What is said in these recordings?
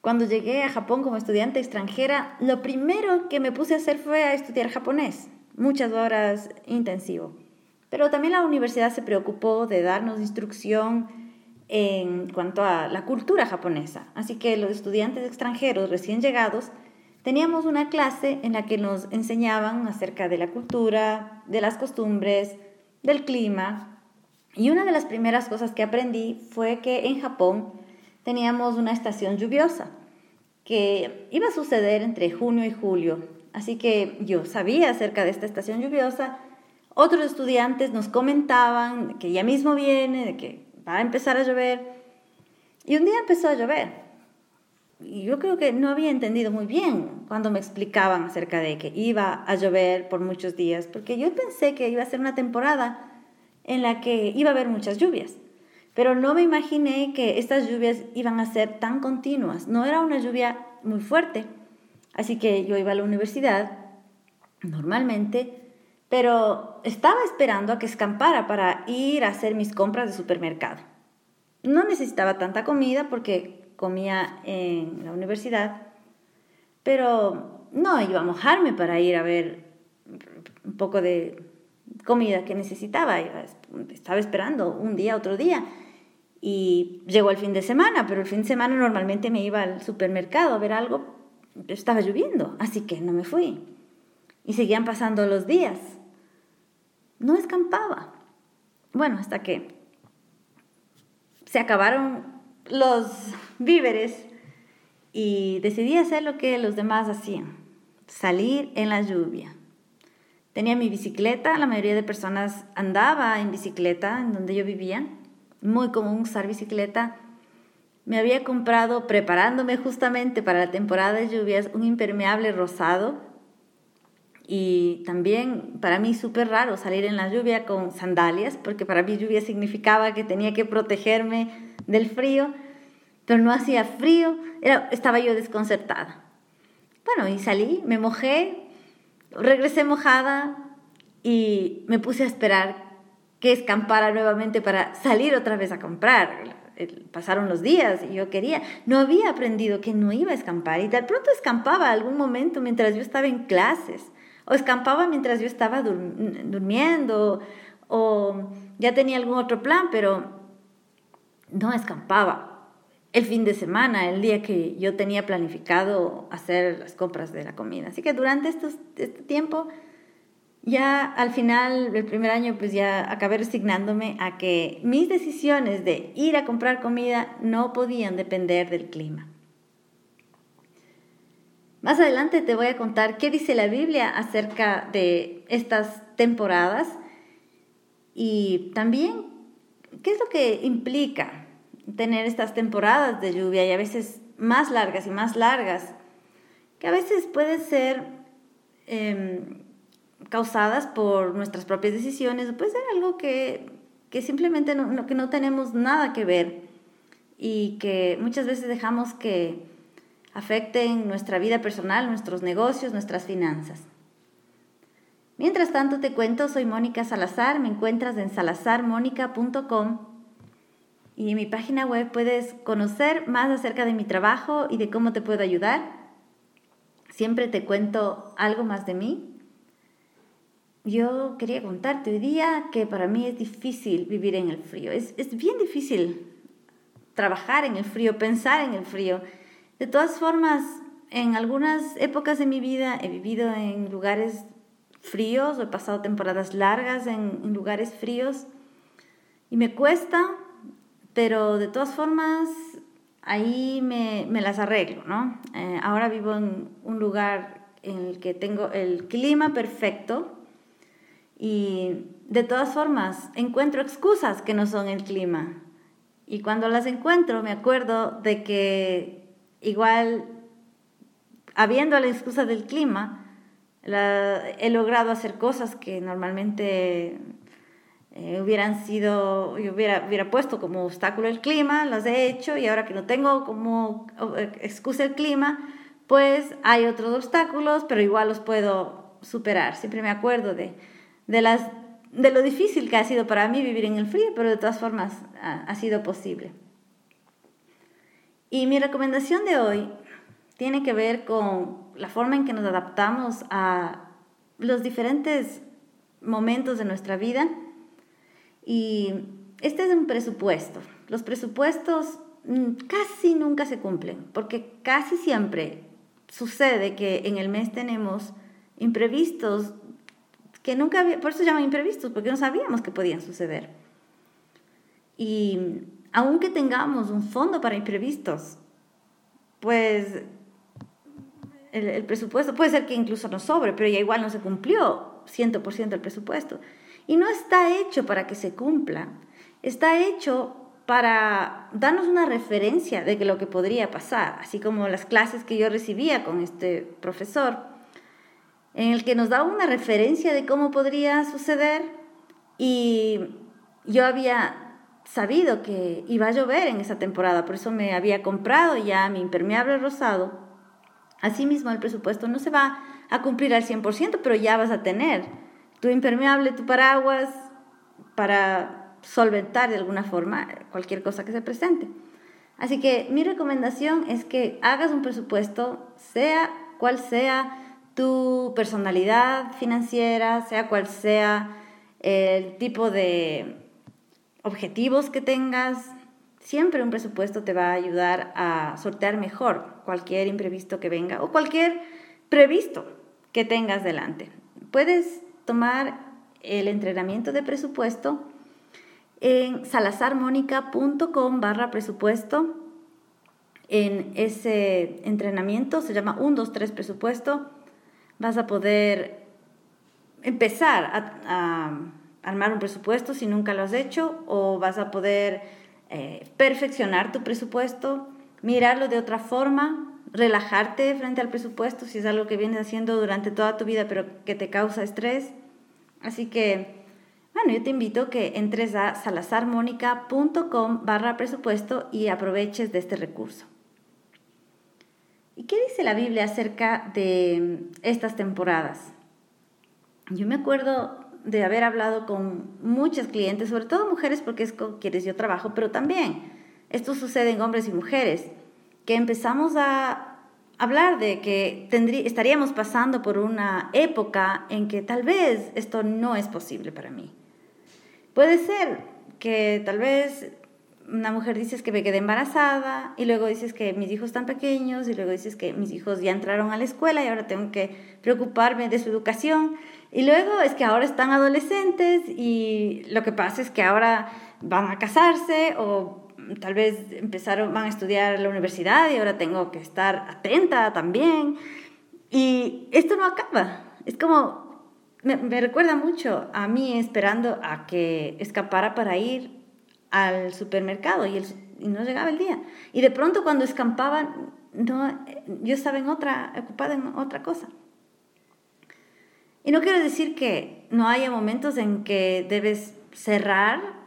Cuando llegué a Japón como estudiante extranjera, lo primero que me puse a hacer fue a estudiar japonés, muchas horas intensivo. Pero también la universidad se preocupó de darnos instrucción en cuanto a la cultura japonesa. Así que los estudiantes extranjeros recién llegados teníamos una clase en la que nos enseñaban acerca de la cultura, de las costumbres, del clima. Y una de las primeras cosas que aprendí fue que en Japón teníamos una estación lluviosa que iba a suceder entre junio y julio. Así que yo sabía acerca de esta estación lluviosa otros estudiantes nos comentaban que ya mismo viene, de que va a empezar a llover. Y un día empezó a llover. Y yo creo que no había entendido muy bien cuando me explicaban acerca de que iba a llover por muchos días, porque yo pensé que iba a ser una temporada en la que iba a haber muchas lluvias. Pero no me imaginé que estas lluvias iban a ser tan continuas. No era una lluvia muy fuerte. Así que yo iba a la universidad normalmente pero estaba esperando a que escampara para ir a hacer mis compras de supermercado. No necesitaba tanta comida porque comía en la universidad, pero no iba a mojarme para ir a ver un poco de comida que necesitaba. Estaba esperando un día, otro día. Y llegó el fin de semana, pero el fin de semana normalmente me iba al supermercado a ver algo. Estaba lloviendo, así que no me fui. Y seguían pasando los días no escampaba. Bueno, hasta que se acabaron los víveres y decidí hacer lo que los demás hacían, salir en la lluvia. Tenía mi bicicleta, la mayoría de personas andaba en bicicleta en donde yo vivía, muy común usar bicicleta. Me había comprado, preparándome justamente para la temporada de lluvias, un impermeable rosado y también para mí súper raro salir en la lluvia con sandalias, porque para mí lluvia significaba que tenía que protegerme del frío, pero no hacía frío, estaba yo desconcertada. Bueno, y salí, me mojé, regresé mojada y me puse a esperar que escampara nuevamente para salir otra vez a comprar. Pasaron los días y yo quería, no había aprendido que no iba a escampar y de pronto escampaba algún momento mientras yo estaba en clases o escampaba mientras yo estaba durmiendo, o ya tenía algún otro plan, pero no escampaba. El fin de semana, el día que yo tenía planificado hacer las compras de la comida. Así que durante este tiempo, ya al final del primer año, pues ya acabé resignándome a que mis decisiones de ir a comprar comida no podían depender del clima. Más adelante te voy a contar qué dice la Biblia acerca de estas temporadas y también qué es lo que implica tener estas temporadas de lluvia y a veces más largas y más largas, que a veces pueden ser em, causadas por nuestras propias decisiones o puede ser algo que, simplemente que no tenemos nada que ver y que muchas veces dejamos que afecten nuestra vida personal, nuestros negocios, nuestras finanzas. Mientras tanto te cuento, soy Mónica Salazar, me encuentras en salazarmónica.com y en mi página web puedes conocer más acerca de mi trabajo y de cómo te puedo ayudar. Siempre te cuento algo más de mí. Yo quería contarte hoy día que para mí es difícil vivir en el frío. Es, es bien difícil trabajar en el frío, pensar en el frío. De todas formas, en algunas épocas de mi vida he vivido en lugares fríos o he pasado temporadas largas en, lugares fríos y me cuesta, pero de todas formas ahí me, las arreglo, ¿no? Eh, ahora vivo en un lugar en el que tengo el clima perfecto y de todas formas encuentro excusas que no son el clima. Y cuando las encuentro me acuerdo de que igual, habiendo la excusa del clima, he logrado hacer cosas que normalmente eh, hubieran sido, yo hubiera, hubiera puesto como obstáculo el clima, las he hecho y ahora que no tengo como eh, excusa el clima, pues hay otros obstáculos, pero igual los puedo superar. Siempre me acuerdo de, de, las, de lo difícil que ha sido para mí vivir en el frío, pero de todas formas ha sido posible. Y mi recomendación de hoy tiene que ver con la forma en que nos adaptamos a los diferentes momentos de nuestra vida. Y este es un presupuesto. Los presupuestos mm, casi nunca se cumplen, porque casi siempre sucede que en el mes tenemos imprevistos que nunca había, por eso se llaman imprevistos, porque no sabíamos que podían suceder. Y aunque tengamos un fondo para imprevistos, pues el, presupuesto puede ser que incluso nos sobre, pero ya igual no se cumplió 100% el presupuesto. Y no está hecho para que se cumpla, está hecho para darnos una referencia de que lo que podría pasar, así como las clases que yo recibía con este profesor, en el que nos daba una referencia de cómo podría suceder y yo había sabido que iba a llover en esa temporada, por eso me había comprado ya mi impermeable rosado. Asimismo, el presupuesto no se va a cumplir al 100%, pero ya vas a tener tu impermeable, tu paraguas, para solventar de alguna forma cualquier cosa que se presente. Así que mi recomendación es que hagas un presupuesto, sea cual sea tu personalidad financiera, sea cual sea el tipo de objetivos que tengas, siempre un presupuesto te va a ayudar a sortear mejor cualquier imprevisto que venga o cualquier previsto que tengas delante. Puedes tomar el entrenamiento de presupuesto en salazarmonica.com barra presupuesto. En ese entrenamiento se llama 1, 2, 3 presupuesto. Vas a poder empezar a armar un presupuesto si nunca lo has hecho o vas a poder eh, perfeccionar tu presupuesto, mirarlo de otra forma, relajarte frente al presupuesto si es algo que vienes haciendo durante toda tu vida pero que te causa estrés. Así que, bueno, yo te invito que entres a salazarmonica.com barra presupuesto y aproveches de este recurso. ¿Y qué dice la Biblia acerca de estas temporadas? Yo me acuerdo de haber hablado con muchas clientes, sobre todo mujeres porque es con quienes yo trabajo, pero también esto sucede en hombres y mujeres, que empezamos a hablar de que estaríamos pasando por una época en que tal vez esto no es posible para mí. Puede ser que tal vez una mujer dices que me quedé embarazada y luego dices que mis hijos están pequeños y luego dices que mis hijos ya entraron a la escuela y ahora tengo que preocuparme de su educación y luego es que ahora están adolescentes y lo que pasa es que ahora van a casarse o tal vez empezaron, van a estudiar la universidad y ahora tengo que estar atenta también. Y esto no acaba. Es como, me, recuerda mucho a mí esperando a que escapara para ir al supermercado y, y no llegaba el día. Y de pronto cuando escampaban, no, yo estaba en otra, ocupada en otra cosa. Y no quiero decir que no haya momentos en que debes cerrar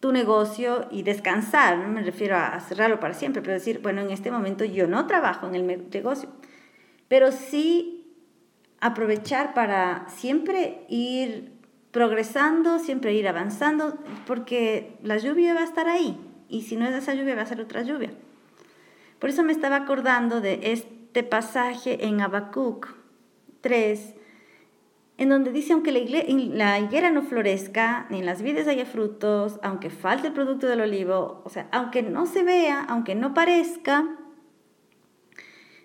tu negocio y descansar, no me refiero a cerrarlo para siempre, pero decir, bueno, en este momento yo no trabajo en el negocio, pero sí aprovechar para siempre ir progresando, siempre ir avanzando, porque la lluvia va a estar ahí, y si no es esa lluvia va a ser otra lluvia. Por eso me estaba acordando de este pasaje en Habacuc 3, en donde dice, aunque la, higuera no florezca, ni en las vides haya frutos, aunque falte el producto del olivo, o sea, aunque no se vea, aunque no parezca,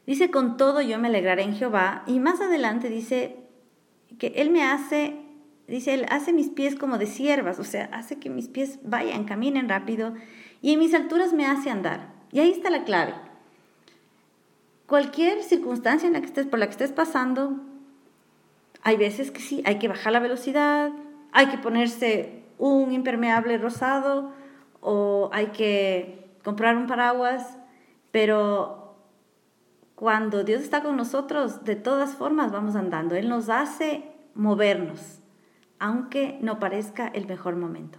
dice, con todo yo me alegraré en Jehová, y más adelante dice que Él me hace, dice, Él hace mis pies como de siervas, o sea, hace que mis pies vayan, caminen rápido, y en mis alturas me hace andar. Y ahí está la clave. Cualquier circunstancia en la que estés, por la que estés pasando, hay veces que sí, hay que bajar la velocidad, hay que ponerse un impermeable rosado o hay que comprar un paraguas, pero cuando Dios está con nosotros, de todas formas vamos andando. Él nos hace movernos, aunque no parezca el mejor momento.